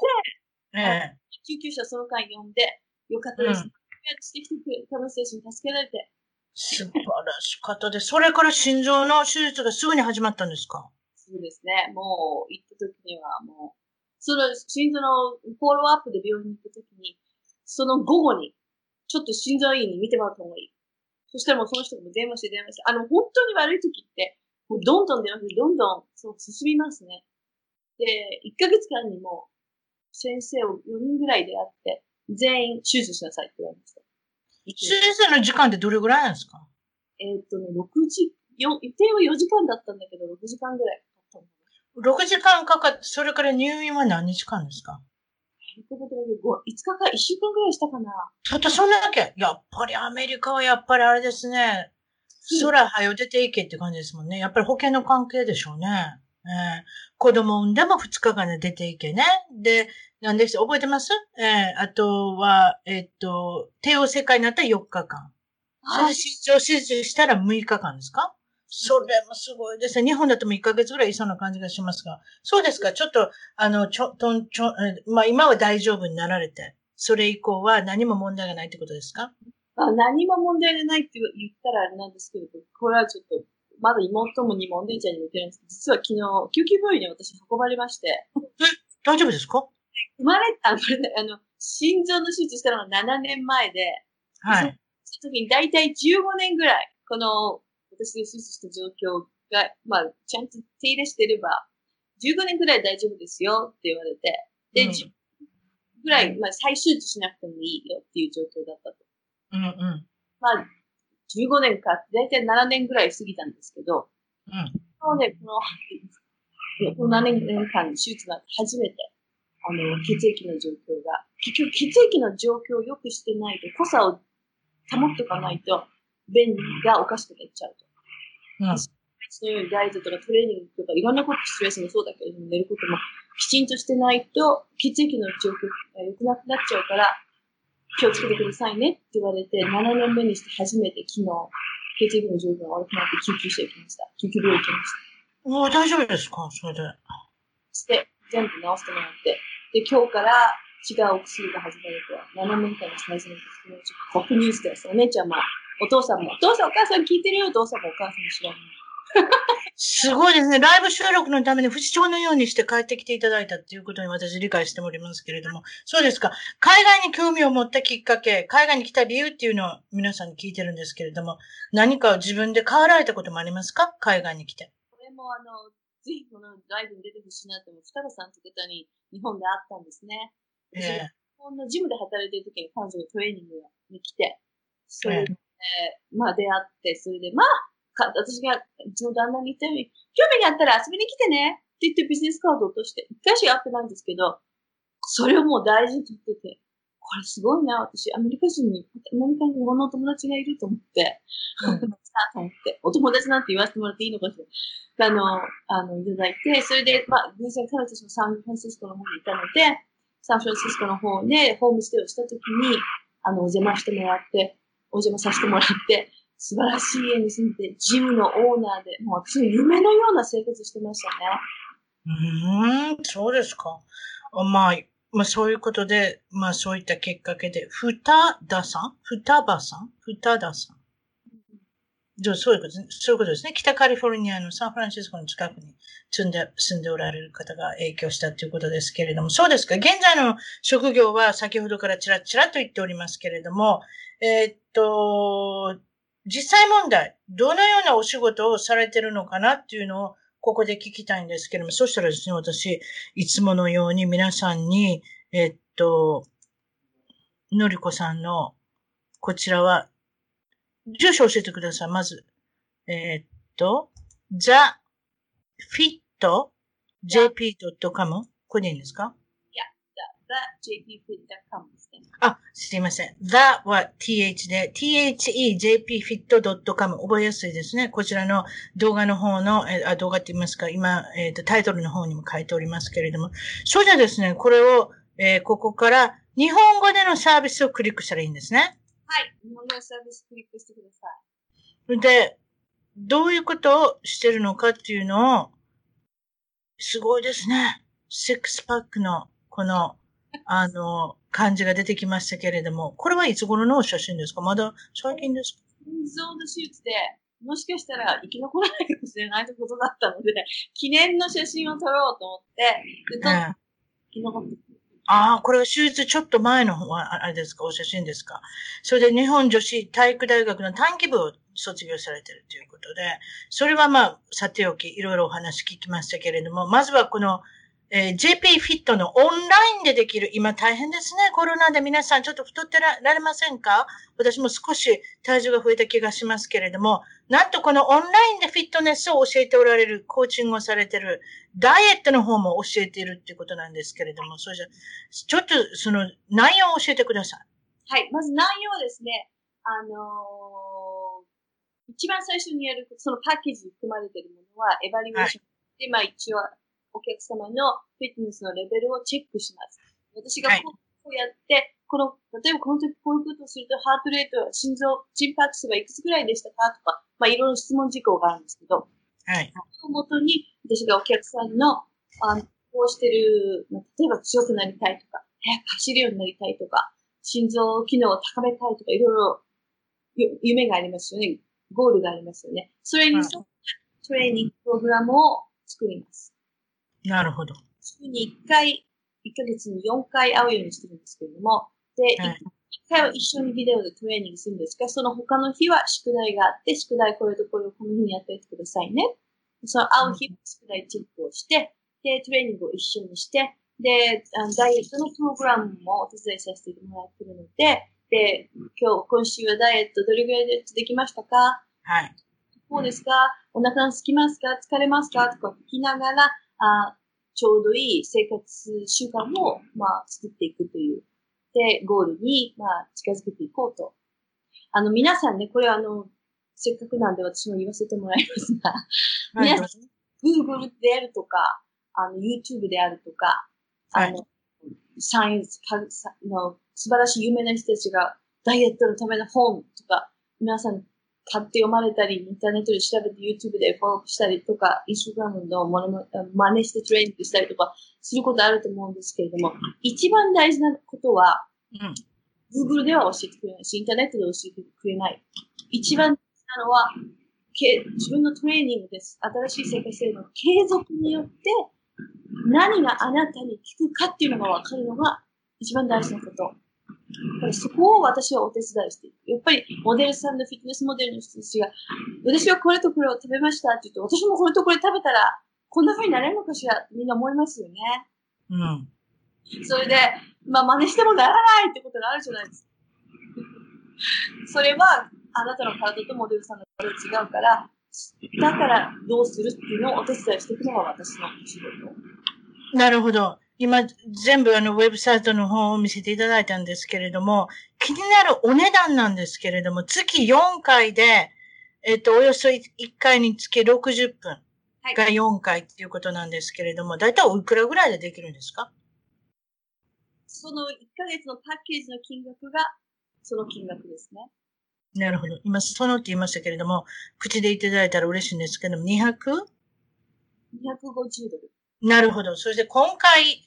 ええ。救急車その間呼んで、よかったです。うん CPR してきてくれた選手に助けられて、素晴らしかったです。それから心臓の手術がすぐに始まったんですか？そうですね。もう、行った時にはもう、その心臓のフォローアップで病院に行った時に、その午後に、ちょっと心臓医に見てもらった方がいい。そしたらもうその人がもう電話して電話して、あの、本当に悪い時って、もうどんどん電話して、どんどん、そう、進みますね。で、1ヶ月間にも、先生を4人ぐらいで会って、全員手術しなさいって言われました。手術の時間ってどれぐらいなんですか？えーっとね、6時、よ予定は4時間だったんだけど、6時間ぐらい。?6 時間かかって、それから入院は何日間ですか？5日か1週間ぐらいしたかな。ちょっとそんなだけ。やっぱりアメリカはやっぱりあれですね。空はよ出ていけって感じですもんね。やっぱり保険の関係でしょうね。ええ子供産んでも2日間で出ていけね。で、何です？覚えてます？ええあとは、えっと、帝王切開になったら4日間。それ心臓手術したら6日間ですか？それもすごいですね。日本だとも1ヶ月ぐらいいそうな感じがしますが。そうですか。ちょっと、あの、ちょ、とん、ちょ、えまあ今は大丈夫になられて、それ以降は何も問題がないってことですか？まあ、何も問題がないって言ったらあれなんですけど、これはちょっと、まだ妹もにもお姉ちゃんにも言ってないんですけど、実は昨日、救急病院に私運ばれまして、大丈夫ですか？生まれた、これね、あの、心臓の手術したのが7年前で、はい。その時に大体15年ぐらい、この、私が手術した状況が、まあ、ちゃんと手入れしてれば、15年ぐらい大丈夫ですよって言われて、で、うん10ぐらい、まあ、再手術しなくてもいいよっていう状況だったと。うんうん。まあ、15年か、だいたい7年ぐらい過ぎたんですけど、うん。そうね、この、この7年間手術が初めて、あの、血液の状況が、結局血液の状況を良くしてないと、濃さを保っておかないと、便がおかしくなっちゃうと。うん。そのようにダイエットとかトレーニングとかいろんなこと、ストレスもそうだけれども、寝ることもきちんとしてないと、血液の状況が良くなくなっちゃうから、気をつけてくださいねって言われて、7年目にして初めて昨日、血液の状況が悪くなって救急車行きました。救急病院行きました。もう大丈夫ですか？それで。して、全部治してもらって、で、今日から違うお薬が始まるとは、7年間の最初のですけど、ちょっとトップニュースです。お姉ちゃんも、お父さんも、お父さんお母さん聞いてるよ、お父さんもお母さんも知らない。すごいですね。ライブ収録のために不死鳥のようにして帰ってきていただいたっていうことに私理解しておりますけれども。そうですか。海外に興味を持ったきっかけ、海外に来た理由っていうのを皆さんに聞いてるんですけれども、何か自分で変わられたこともありますか？海外に来て。これもあの、ぜひこのライブに出てほしいなって思う、双葉さんって方に日本で会ったんですね。ええ日本のジムで働いてる時に彼女がトレーニングに来て、そえれで、まあ出会って、それで、まあ、か私がうちの旦那に言ったように、興味があったら遊びに来てねって言ってビジネスカードを落として、一回しか会ってないんですけど、それをもう大事に取ってて、これすごいな、私、アメリカ人に、アメリカに日本のお友達がいると思って、うんと思って、お友達なんて言わせてもらっていいのかしら。あの、あの、いただいて、それで、まあ、偶然彼女たちもサンフランシスコの方にいたので、サンフランシスコの方でホームステイをしたときに、あの、お邪魔してもらって、お邪魔させてもらって、素晴らしい家に住んで、ジムのオーナーで、もう私の夢のような生活してましたね。うーん、そうですか。まあ、まあそういうことで、まあそういったきっかけで、ふたださん？ふたばさん？ふたださん？じゃあそういうことですね。そういうことですね。北カリフォルニアのサンフランシスコの近くに住んで、住んでおられる方が影響したということですけれども、そうですか。現在の職業は先ほどからちらちらと言っておりますけれども、えーっと、実際問題、どのようなお仕事をされてるのかなっていうのを、ここで聞きたいんですけれども、そしたらですね、私、いつものように皆さんに、えっと、のりこさんの、こちらは住所教えてください、まず。えー、っと、thefitjp.com? これでいいんですか？thejpfit.com ですね。あ、すいません。the は th で、thejpfit.com 覚えやすいですね。こちらの動画の方の、えあ動画って言いますか、今、えっ、と、タイトルの方にも書いておりますけれども。そうじゃですね、これを、えーここから日本語でのサービスをクリックしたらいいんですね。はい。日本語のサービスクリックしてください。で、どういうことをしてるのかっていうのを、すごいですね。シックスパックの、この、あの、感じが出てきましたけれども、これはいつ頃の写真ですか？まだ最近ですか？心臓の手術で、もしかしたら生き残らないかもしれないってことだったので、記念の写真を撮ろうと思って、っええ。生き残って。ああ、これは手術ちょっと前の方はあれですか？お写真ですか？それで日本女子体育大学の短期部を卒業されているということで、それはまあ、さておき、いろいろお話聞きましたけれども、まずはこの、えー JP フィットのオンラインでできる、今大変ですね。コロナで皆さんちょっと太ってらられませんか？私も少し体重が増えた気がしますけれども、なんとこのオンラインでフィットネスを教えておられる、コーチングをされている、ダイエットの方も教えているっていうことなんですけれども、それじゃ、ちょっとその内容を教えてください。はい。まず内容はですね、あのー一番最初にやる、そのパッケージに含まれているものは、エバリュエーション。で、まあ一応、お客様のフィットネスのレベルをチェックします。私がはいこうやって、この、例えばこの時こういうことをすると、ハートレート、心臓、心拍数はいくつぐらいでしたかとか、まあいろいろ質問事項があるんですけど、はい。そのもとに、私がお客さんの、あこうしてる、まあ例えば強くなりたいとか、早く走るようになりたいとか、心臓機能を高めたいとか、いろいろゆ夢がありますよね。ゴールがありますよね。それに沿ったトレーニングプログラムを作ります。なるほど。週に1回、1ヶ月に4回会うようにしてるんですけれども、で、はい1回は一緒にビデオでトレーニングするんですが、その他の日は宿題があって、宿題これとこれをこの日にやっておいてくださいね。その会う日は宿題チェックをして、で、トレーニングを一緒にして、で、ダイエットのプログラムもお手伝いさせてもらってるので、で、今日、今週はダイエットどれぐらいでできましたか？はい。こうですか？お腹が空きますか？疲れますか？とか聞きながら、あちょうどいい生活習慣を、まあ、作っていくという。で、ゴールに、まあ、近づけていこうと。あの、皆さんね、これあの、せっかくなんで私も言わせてもらいますが、はい。皆さん Google であるとか、あの、YouTube であるとか、あの、サイエンスの素晴らしい有名な人たちがダイエットのための本とか、皆さん買って読まれたり、インターネットで調べて YouTube でフォローしたりとか、インスタグラムのものも真似してトレーニングしたりとかすることあると思うんですけれども、一番大事なことは、うん。Google では教えてくれないし、インターネットで教えてくれない。一番大事なのは、け自分のトレーニングです。新しい生活への継続によって、何があなたに効くかっていうのが分かるのが一番大事なこと。そこを私はお手伝いしていく。やっぱりモデルさんのフィットネスモデルの人たちが、私はこれとこれを食べましたって言うと、私もこれとこれ食べたら、こんな風になれるのかしらってみんな思いますよね。うん。それで、まあ真似してもならないってことがあるじゃないですか。それは、あなたの体とモデルさんの体違うから、だからどうするっていうのをお手伝いしていくのが私の仕事。なるほど。今、全部あの、ウェブサイトの方を見せていただいたんですけれども、気になるお値段なんですけれども、月4回で、えっと、およそ1回につき60分はいが4回っていうことなんですけれども、だいたいおいくらぐらいでできるんですか？その1ヶ月のパッケージの金額が、その金額ですね。なるほど。今、そのって言いましたけれども、口でいただいたら嬉しいんですけども、200? 250ドル。なるほど。そして今回、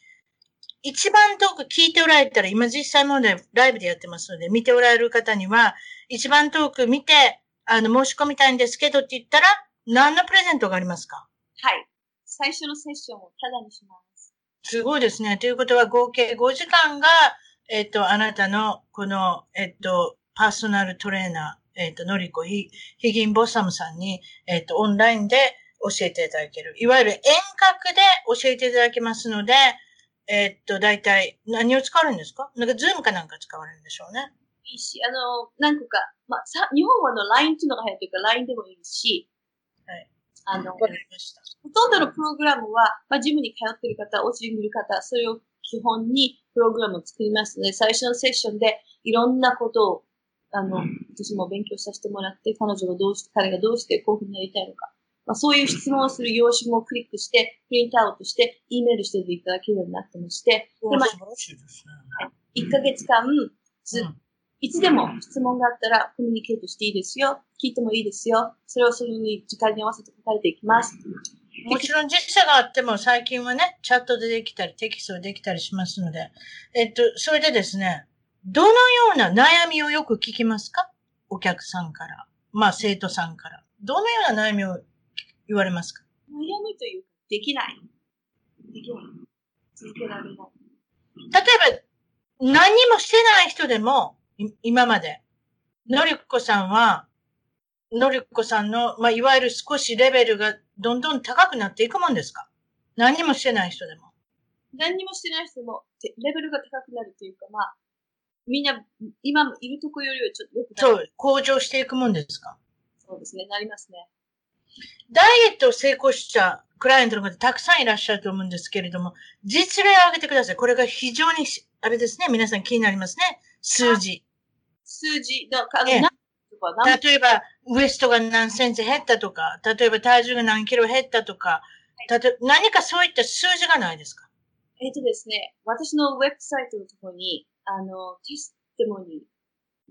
一番遠く聞いておられたら、今実際もでライブでやってますので、見ておられる方には、一番遠く見て、あの、申し込みたいんですけどって言ったら、何のプレゼントがありますか？はい。最初のセッションをタダにします。すごいですね。ということは、合計5時間が、えっと、あなたの、この、えっと、パーソナルトレーナー、えっと、のりこひ、ヒギンボッサムさんに、えっと、オンラインで教えていただける。いわゆる遠隔で教えていただけますので、えっと、大体、何を使われるんですか？なんか、 Zoom かなんか使われるんでしょうね。いいし、あの、何個か、まあ、さ、日本はあの LINE っていうのが流行ってるから LINE でもいいし、はい。あの、わかりました。ほとんどのプログラムは、まあ、ジムに通ってる方、お家にいる方、それを基本にプログラムを作りますので、最初のセッションでいろんなことを、あの、私も勉強させてもらって、彼女がどうして、彼がどうしてこういうふうになりたいのか、まあ、そういう質問をする用紙もクリックして、プリントアウトして、E メールしていただけるようになってまして、で、まあ、素晴らしいですね。1ヶ月間、ずうんいつでも質問があったらコミュニケートしていいですよ。聞いてもいいですよ。それをそれに時間に合わせて答えていきます。もちろん時差があっても最近はね、チャットでできたり、テキストでできたりしますので、えっと、それでですね、どのような悩みをよく聞きますか？お客さんから。まあ、生徒さんから。どのような悩みを言われますか？悩みというか、できない。できない。続けられない。例えば、何にもしてない人でも、い今まで、のりこさんは、のりこさんの、まあ、いわゆる少しレベルがどんどん高くなっていくもんですか？何にもしてない人でも。何にもしてない人でも、てレベルが高くなるというか、まあ、みんな、今いるとこよりはちょっと良くなる。そう、向上していくもんですか？そうですね、なりますね。ダイエットを成功したクライアントの方たくさんいらっしゃると思うんですけれども、実例を挙げてください。これが非常にし、あれですね、皆さん気になりますね。数字。数字の、あの、ええ例えば、ウエストが何センチ減ったとか、例えば体重が何キロ減ったとか、例えば何かそういった数字がないですか？えっ、とですね、私のウェブサイトのところに、あの、テステモニ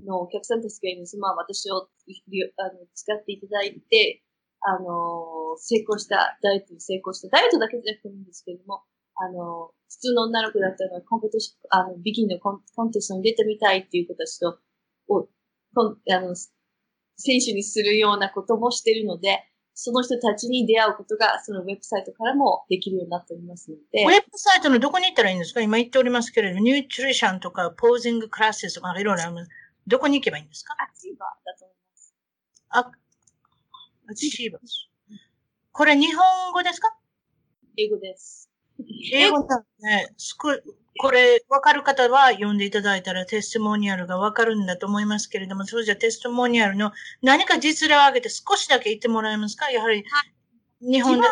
ーのお客さんたちがいるんです。まあ、私をりあの使っていただいて、あの、成功した、ダイエットに成功した、ダイエットだけじゃなくてもいいんですけれども、あの、普通の女の子だったら、コンペティション、あの、ビギンのコンコンテストに出てみたいっていう子たちと、を、コンあの、選手にするようなこともしてるので、その人たちに出会うことが、そのウェブサイトからもできるようになっておりますので。ウェブサイトのどこに行ったらいいんですか？今言っておりますけれども、ニュートリションとか、ポージングクラスとか、いろいろあります。どこに行けばいいんですかアチーバーだと思います。あ、アチーバーこれ日本語ですか？英語です。英語だね。すくこれ、わかる方は読んでいただいたらテストモニアルがわかるんだと思いますけれども、それじゃテストモニアルの何か実例を挙げて少しだけ言ってもらえますか？やはり、日本で、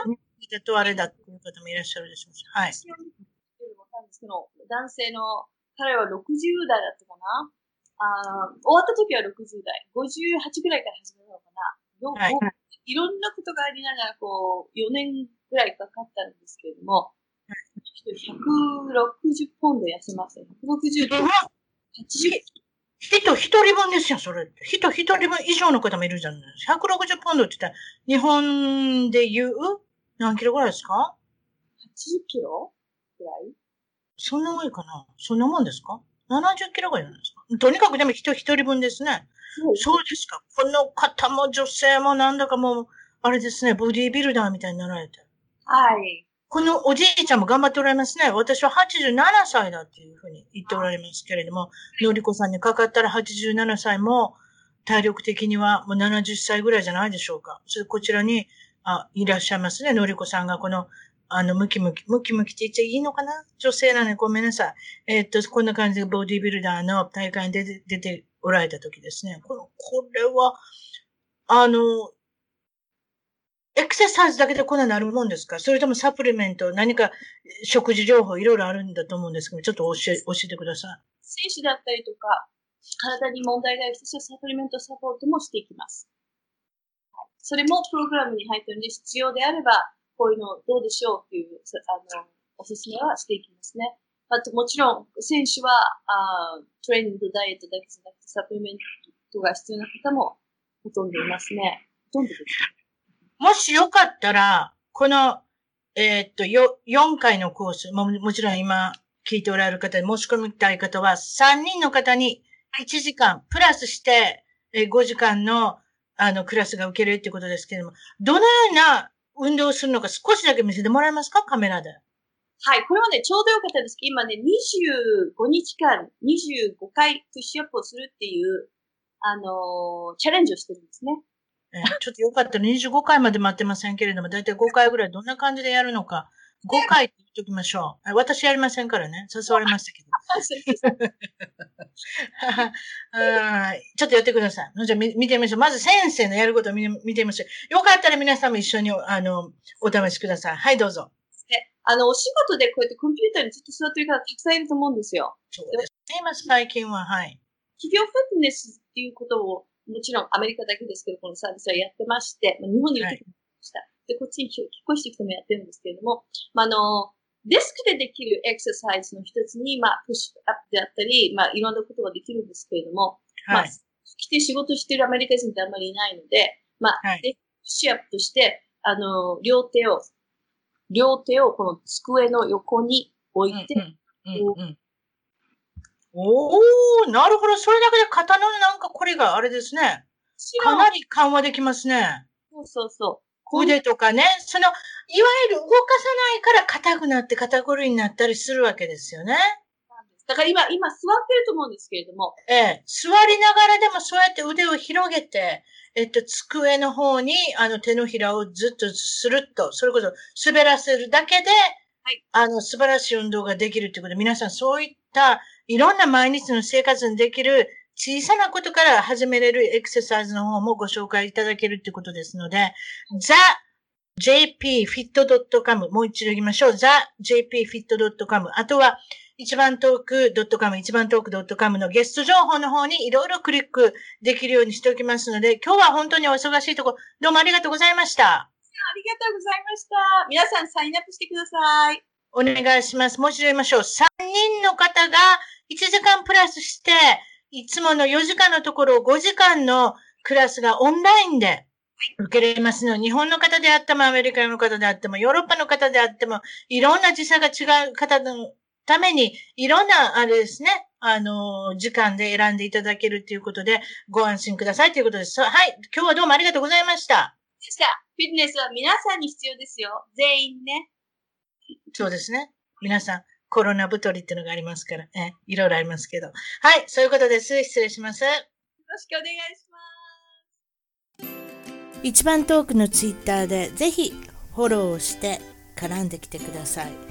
だとあれだっていう方もいらっしゃるでしょうし。はい。男性の、彼は60代だったかな？あー終わった時は60代。58ぐらいから始めたのかな、よはいいろんなことがありながら、こう、4年ぐらいかかったんですけれども、160ポンド痩せました。160とうん80、人一人分ですよ、それ。人一人分以上の方もいるじゃないですか。160ポンドって言ったら、日本で言う何キロぐらいですか？80キロぐらい？そんな多いかなそんなもんですか ?70 キロぐらいなんですかとにかくでも人一人分ですね。そうですか。この方も女性もなんだかもう、あれですね、ボディービルダーみたいになられて。はい。このおじいちゃんも頑張っておられますね。私は87歳だっていうふうに言っておられますけれども、のりこさんにかかったら87歳も体力的にはもう70歳ぐらいじゃないでしょうか。それこちらに、あ、いらっしゃいますね。のりこさんがこの、あの、ムキムキ、ムキムキって言っちゃいいのかな？女性なのにごめんなさい。えーっと、こんな感じでボディービルダーの大会に出て、出ておられた時ですね。この、これは、あの、エクササイズだけでこんなになるもんですか？それともサプリメント、何か食事情報いろいろあるんだと思うんですけど、ちょっと教え、教えてください。選手だったりとか、体に問題がある人たちはサプリメントサポートもしていきます。はいそれもプログラムに入っているので、必要であれば、こういうのどうでしょうっていう、さあの、おすすめはしていきますね。あと、もちろん、選手は、あトレーニングとダイエットだけじゃなくて、サプリメントが必要な方もほとんどいますね。ほとんどですね。もしよかったら、この、えーっと、よ、4回のコース、も、もちろん今聞いておられる方で申し込みたい方は、3人の方に1時間、プラスして、え5時間の、あの、クラスが受けるってことですけれども、どのような運動をするのか少しだけ見せてもらえますか？カメラで。はい、これはね、ちょうどよかったですけど、今ね、25日間、25回プッシュアップをするっていう、あのーチャレンジをしてるんですね。えーちょっとよかったら25回まで待ってませんけれども、だいたい5回ぐらいどんな感じでやるのか、5回って言っときましょう。あ私やりませんからね。誘われましたけど。あーちょっとやってください。じゃあ見見てみましょう。まず先生のやることを見見てみましょう。よかったら皆さんも一緒にあのお試しください。はい、どうぞ。で、あの、お仕事でこうやってコンピューターにずっと座ってる方たくさんいると思うんですよ。そうですね。今最近は、はい。企業フィットネスっていうことを、もちろんアメリカだけですけど、このサービスはやってまして、まあ、日本にいる時もした。で、こっちに引っ越してきてもやってるんですけれども、まあ、あの、デスクでできるエクササイズの一つに、まあ、プッシュアップであったり、まあ、いろんなことができるんですけれども、まあはい。、来て仕事してるアメリカ人ってあんまりいないので、まあ、はいでプッシュアップとして、あの、両手を、両手をこの机の横に置いて、おー、なるほど。それだけで肩のなんかこれがあれですね。かなり緩和できますね。そうそうそう腕とかね。その、いわゆる動かさないから硬くなって肩こりになったりするわけですよね。だから今、今座ってると思うんですけれども、ええ。座りながらでもそうやって腕を広げて、えっと、机の方に、あの、手のひらをずっとスルッと、それこそ滑らせるだけで、いあの、素晴らしい運動ができるということで、皆さんそういった、いろんな毎日の生活にできる小さなことから始めれるエクササイズの方もご紹介いただけるということですので、thejpfit.com もう一度言いましょう。thejpfit.com あとは、一番トーク .com、一番トーク .com のゲスト情報の方にいろいろクリックできるようにしておきますので、今日は本当にお忙しいところ、どうもありがとうございました。ありがとうございました。皆さんサインアップしてください。お願いします。もう一度言いましょう。3人の方が1時間プラスして、いつもの4時間のところを5時間のクラスがオンラインで受けれますので、日本の方であっても、アメリカの方であっても、ヨーロッパの方であっても、いろんな時差が違う方のために、いろんな、あれですね、あの、時間で選んでいただけるということで、ご安心くださいということです。はい。今日はどうもありがとうございました。でした。フィットネスは皆さんに必要ですよ。全員ね。そうですね。皆さん、コロナ太りっていうのがありますから、え、いろいろありますけど。はい、そういうことです。失礼します。よろしくお願いします。一番トークのツイッターでぜひフォローをして絡んできてください。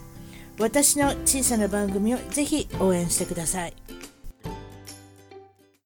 私の小さな番組をぜひ応援してください。